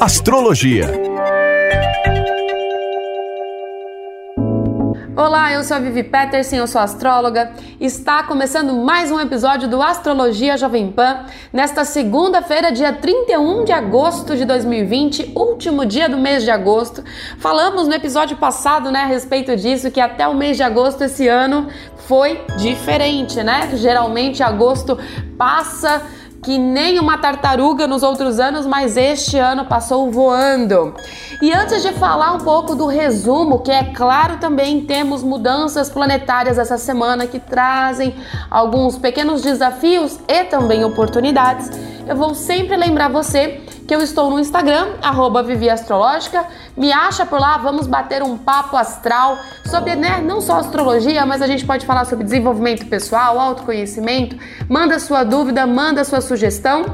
Astrologia. Olá, eu sou a Vivi Peterson, eu sou astróloga. Está começando mais um episódio do Astrologia Jovem Pan. Nesta segunda-feira, dia 31 de agosto de 2020, último dia do mês de agosto. Falamos no episódio passado, né, a respeito disso, que até o mês de agosto esse ano foi diferente, né? Geralmente agosto passa que nem uma tartaruga nos outros anos, mas este ano passou voando. E antes de falar um pouco do resumo, que é claro também temos mudanças planetárias essa semana que trazem alguns pequenos desafios e também oportunidades, eu vou sempre lembrar você que eu estou no Instagram, arroba Vivi Astrológica. Me acha por lá, vamos bater um papo astral sobre, né, não só astrologia, mas a gente pode falar sobre desenvolvimento pessoal, autoconhecimento. Manda sua dúvida, manda sua sugestão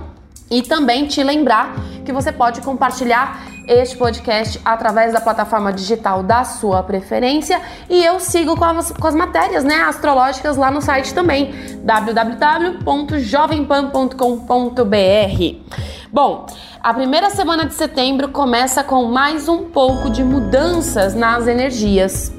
e também te lembrar que você pode compartilhar este podcast através da plataforma digital da sua preferência e eu sigo com as, com as matérias né, astrológicas lá no site também www.jovempan.com.br. Bom, a primeira semana de setembro começa com mais um pouco de mudanças nas energias.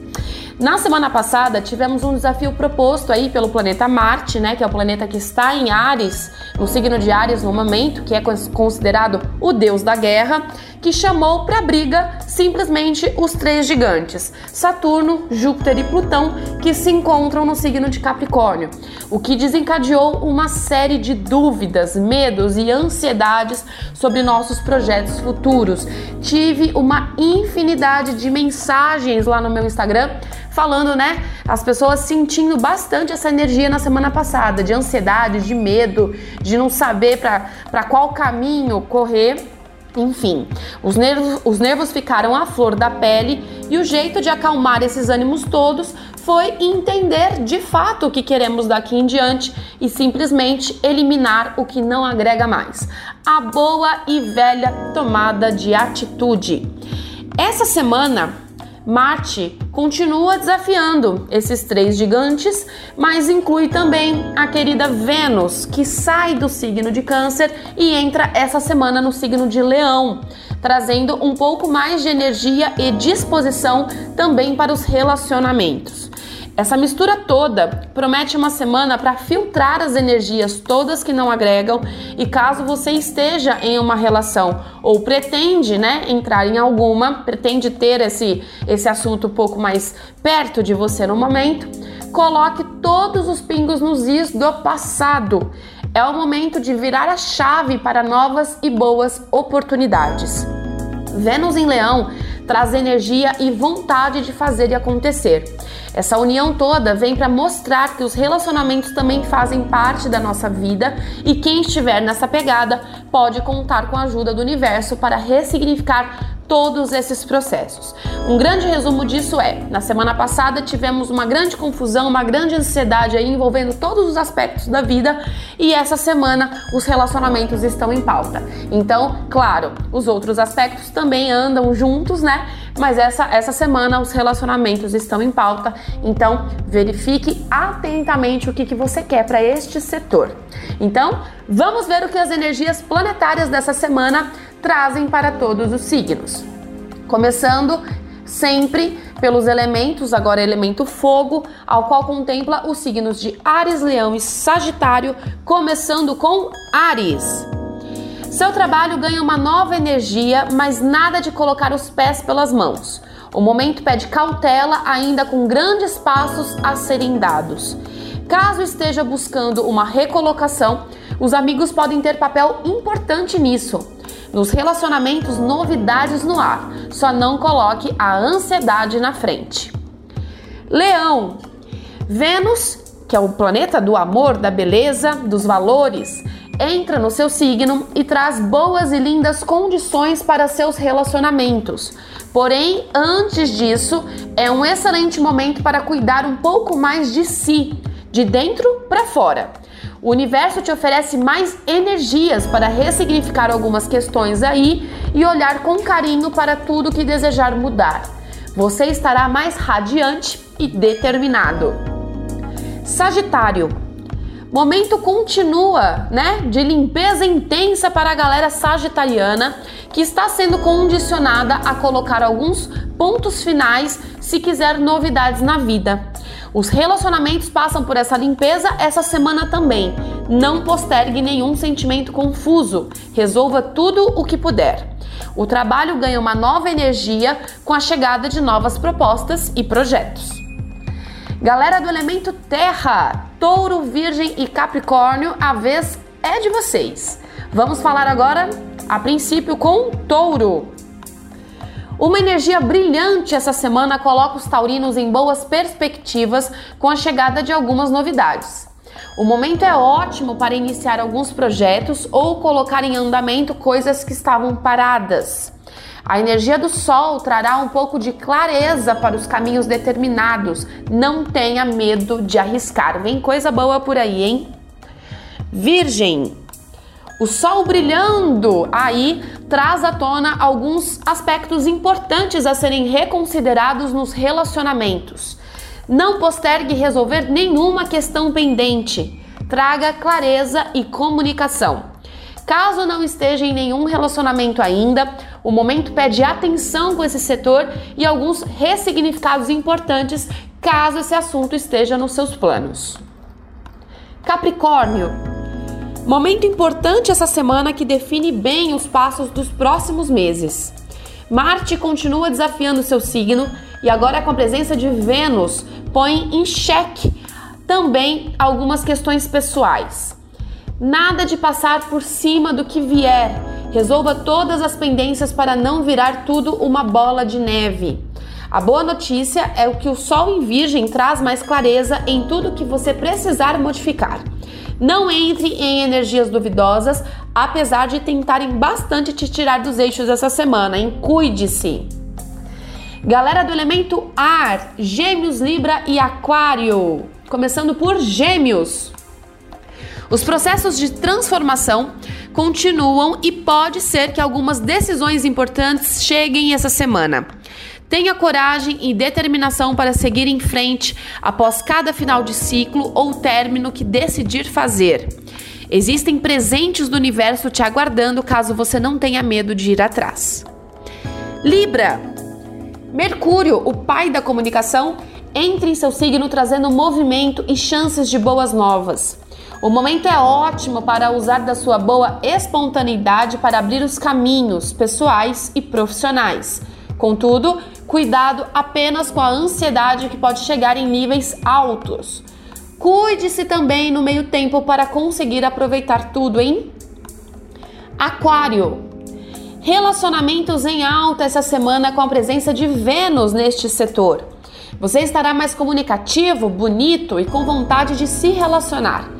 Na semana passada tivemos um desafio proposto aí pelo planeta Marte, né, que é o planeta que está em Ares, no signo de Ares no momento, que é considerado o deus da guerra, que chamou para briga simplesmente os três gigantes: Saturno, Júpiter e Plutão, que se encontram no signo de Capricórnio, o que desencadeou uma série de dúvidas, medos e ansiedades sobre nossos projetos futuros. Tive uma infinidade de mensagens lá no meu Instagram falando, né? As pessoas sentindo bastante essa energia na semana passada, de ansiedade, de medo, de não saber para qual caminho correr. Enfim, os nervos, os nervos ficaram à flor da pele e o jeito de acalmar esses ânimos todos foi entender de fato o que queremos daqui em diante e simplesmente eliminar o que não agrega mais. A boa e velha tomada de atitude. Essa semana Marte continua desafiando esses três gigantes, mas inclui também a querida Vênus, que sai do signo de Câncer e entra essa semana no signo de Leão, trazendo um pouco mais de energia e disposição também para os relacionamentos. Essa mistura toda promete uma semana para filtrar as energias todas que não agregam e caso você esteja em uma relação ou pretende, né, entrar em alguma, pretende ter esse esse assunto um pouco mais perto de você no momento, coloque todos os pingos nos is do passado. É o momento de virar a chave para novas e boas oportunidades. Vênus em Leão traz energia e vontade de fazer e acontecer. Essa união toda vem para mostrar que os relacionamentos também fazem parte da nossa vida e quem estiver nessa pegada pode contar com a ajuda do universo para ressignificar todos esses processos. Um grande resumo disso é: na semana passada tivemos uma grande confusão, uma grande ansiedade envolvendo todos os aspectos da vida e essa semana os relacionamentos estão em pauta. Então, claro, os outros aspectos também andam juntos, né? Mas essa, essa semana os relacionamentos estão em pauta, então verifique atentamente o que, que você quer para este setor. Então, vamos ver o que as energias planetárias dessa semana trazem para todos os signos. Começando sempre pelos elementos, agora elemento fogo, ao qual contempla os signos de Ares, Leão e Sagitário, começando com Ares. Seu trabalho ganha uma nova energia, mas nada de colocar os pés pelas mãos. O momento pede cautela, ainda com grandes passos a serem dados. Caso esteja buscando uma recolocação, os amigos podem ter papel importante nisso. Nos relacionamentos, novidades no ar. Só não coloque a ansiedade na frente. Leão. Vênus, que é o planeta do amor, da beleza, dos valores, entra no seu signo e traz boas e lindas condições para seus relacionamentos. Porém, antes disso, é um excelente momento para cuidar um pouco mais de si, de dentro para fora. O universo te oferece mais energias para ressignificar algumas questões aí e olhar com carinho para tudo que desejar mudar. Você estará mais radiante e determinado. Sagitário. Momento continua, né, de limpeza intensa para a galera sagitariana que está sendo condicionada a colocar alguns pontos finais se quiser novidades na vida. Os relacionamentos passam por essa limpeza essa semana também. Não postergue nenhum sentimento confuso. Resolva tudo o que puder. O trabalho ganha uma nova energia com a chegada de novas propostas e projetos. Galera do elemento Terra, Touro, Virgem e Capricórnio, a vez é de vocês. Vamos falar agora, a princípio, com Touro. Uma energia brilhante essa semana coloca os taurinos em boas perspectivas com a chegada de algumas novidades. O momento é ótimo para iniciar alguns projetos ou colocar em andamento coisas que estavam paradas. A energia do Sol trará um pouco de clareza para os caminhos determinados. Não tenha medo de arriscar. Vem coisa boa por aí, hein? Virgem. O Sol brilhando aí traz à tona alguns aspectos importantes a serem reconsiderados nos relacionamentos. Não postergue resolver nenhuma questão pendente. Traga clareza e comunicação. Caso não esteja em nenhum relacionamento ainda, o momento pede atenção com esse setor e alguns ressignificados importantes caso esse assunto esteja nos seus planos. Capricórnio. Momento importante essa semana que define bem os passos dos próximos meses. Marte continua desafiando seu signo e agora com a presença de Vênus põe em xeque também algumas questões pessoais. Nada de passar por cima do que vier. Resolva todas as pendências para não virar tudo uma bola de neve. A boa notícia é o que o Sol em Virgem traz mais clareza em tudo que você precisar modificar. Não entre em energias duvidosas, apesar de tentarem bastante te tirar dos eixos essa semana, hein? Cuide-se! Galera do elemento ar, Gêmeos, Libra e Aquário. Começando por Gêmeos. Os processos de transformação continuam e pode ser que algumas decisões importantes cheguem essa semana. Tenha coragem e determinação para seguir em frente após cada final de ciclo ou término que decidir fazer. Existem presentes do universo te aguardando caso você não tenha medo de ir atrás. Libra. Mercúrio, o pai da comunicação, entra em seu signo trazendo movimento e chances de boas novas. O momento é ótimo para usar da sua boa espontaneidade para abrir os caminhos pessoais e profissionais. Contudo, cuidado apenas com a ansiedade que pode chegar em níveis altos. Cuide-se também no meio tempo para conseguir aproveitar tudo, hein? Aquário. Relacionamentos em alta essa semana com a presença de Vênus neste setor. Você estará mais comunicativo, bonito e com vontade de se relacionar.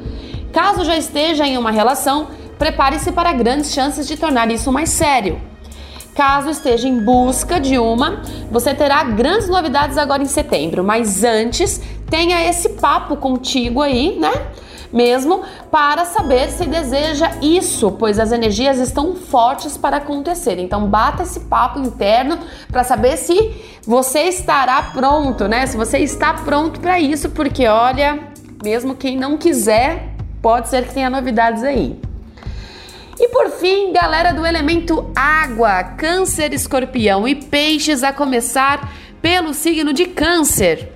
Caso já esteja em uma relação, prepare-se para grandes chances de tornar isso mais sério. Caso esteja em busca de uma, você terá grandes novidades agora em setembro, mas antes tenha esse papo contigo aí, né? Mesmo para saber se deseja isso, pois as energias estão fortes para acontecer. Então bata esse papo interno para saber se você estará pronto, né? Se você está pronto para isso, porque olha, mesmo quem não quiser Pode ser que tenha novidades aí. E por fim, galera do elemento água, Câncer, Escorpião e Peixes, a começar pelo signo de Câncer.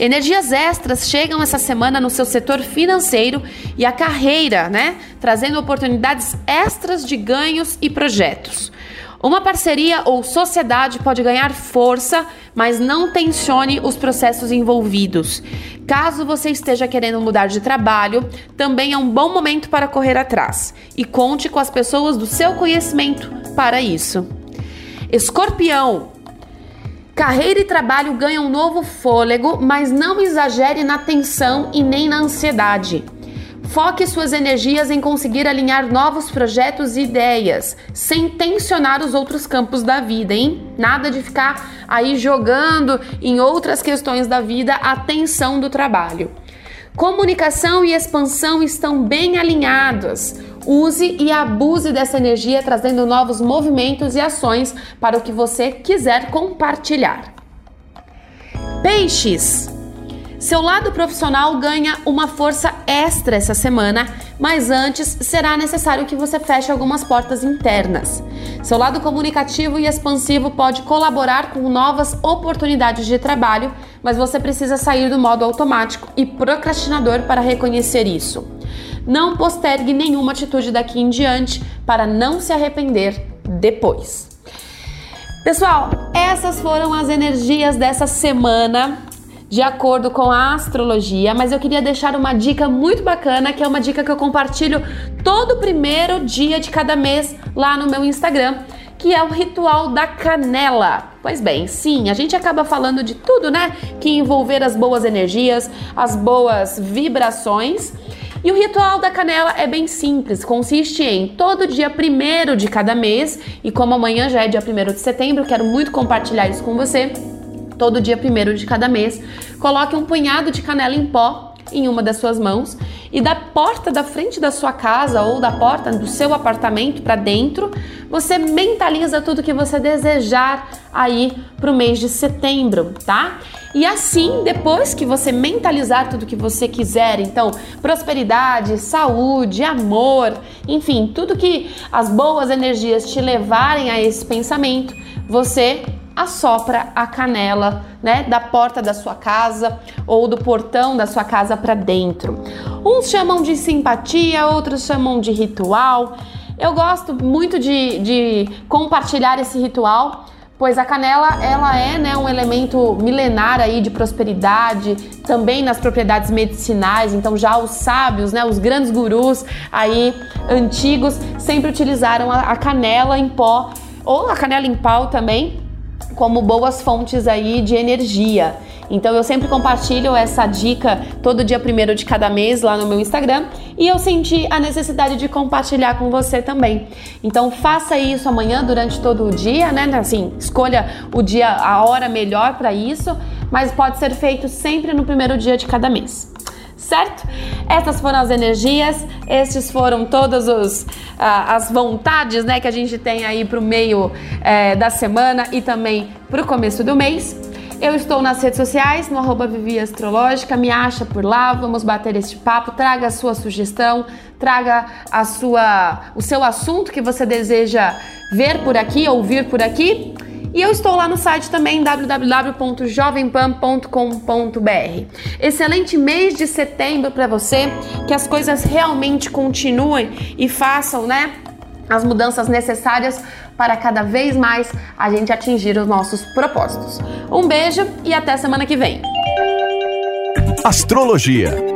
Energias extras chegam essa semana no seu setor financeiro e a carreira, né? Trazendo oportunidades extras de ganhos e projetos. Uma parceria ou sociedade pode ganhar força, mas não tensione os processos envolvidos. Caso você esteja querendo mudar de trabalho, também é um bom momento para correr atrás e conte com as pessoas do seu conhecimento para isso. Escorpião. Carreira e trabalho ganham um novo fôlego, mas não exagere na tensão e nem na ansiedade. Foque suas energias em conseguir alinhar novos projetos e ideias, sem tensionar os outros campos da vida, hein? Nada de ficar aí jogando em outras questões da vida a tensão do trabalho. Comunicação e expansão estão bem alinhadas. Use e abuse dessa energia trazendo novos movimentos e ações para o que você quiser compartilhar. Peixes. Seu lado profissional ganha uma força extra essa semana, mas antes será necessário que você feche algumas portas internas. Seu lado comunicativo e expansivo pode colaborar com novas oportunidades de trabalho, mas você precisa sair do modo automático e procrastinador para reconhecer isso. Não postergue nenhuma atitude daqui em diante para não se arrepender depois. Pessoal, essas foram as energias dessa semana de acordo com a astrologia, mas eu queria deixar uma dica muito bacana, que é uma dica que eu compartilho todo primeiro dia de cada mês lá no meu Instagram, que é o ritual da canela. Pois bem, sim, a gente acaba falando de tudo, né? Que envolver as boas energias, as boas vibrações. E o ritual da canela é bem simples, consiste em todo dia primeiro de cada mês, e como amanhã já é dia primeiro de setembro, quero muito compartilhar isso com você todo dia primeiro de cada mês. Coloque um punhado de canela em pó em uma das suas mãos e da porta da frente da sua casa ou da porta do seu apartamento para dentro, você mentaliza tudo que você desejar aí para o mês de setembro, tá? E assim, depois que você mentalizar tudo que você quiser, então prosperidade, saúde, amor, enfim, tudo que as boas energias te levarem a esse pensamento, você assopra a canela, né, da porta da sua casa ou do portão da sua casa para dentro. Uns chamam de simpatia, outros chamam de ritual. Eu gosto muito de, de compartilhar esse ritual, pois a canela ela é né, um elemento milenar aí de prosperidade, também nas propriedades medicinais. Então já os sábios, né, os grandes gurus aí antigos sempre utilizaram a, a canela em pó ou a canela em pau também como boas fontes aí de energia. Então eu sempre compartilho essa dica todo dia primeiro de cada mês lá no meu Instagram e eu senti a necessidade de compartilhar com você também. Então faça isso amanhã durante todo o dia, né? Assim, escolha o dia, a hora melhor para isso, mas pode ser feito sempre no primeiro dia de cada mês certo? Essas foram as energias, estes foram todas os, uh, as vontades né, que a gente tem aí para o meio uh, da semana e também para o começo do mês. Eu estou nas redes sociais, no arroba Vivi Astrológica, me acha por lá, vamos bater este papo, traga a sua sugestão, traga a sua, o seu assunto que você deseja ver por aqui, ouvir por aqui. E eu estou lá no site também www.jovempan.com.br. Excelente mês de setembro para você, que as coisas realmente continuem e façam, né? As mudanças necessárias para cada vez mais a gente atingir os nossos propósitos. Um beijo e até semana que vem. Astrologia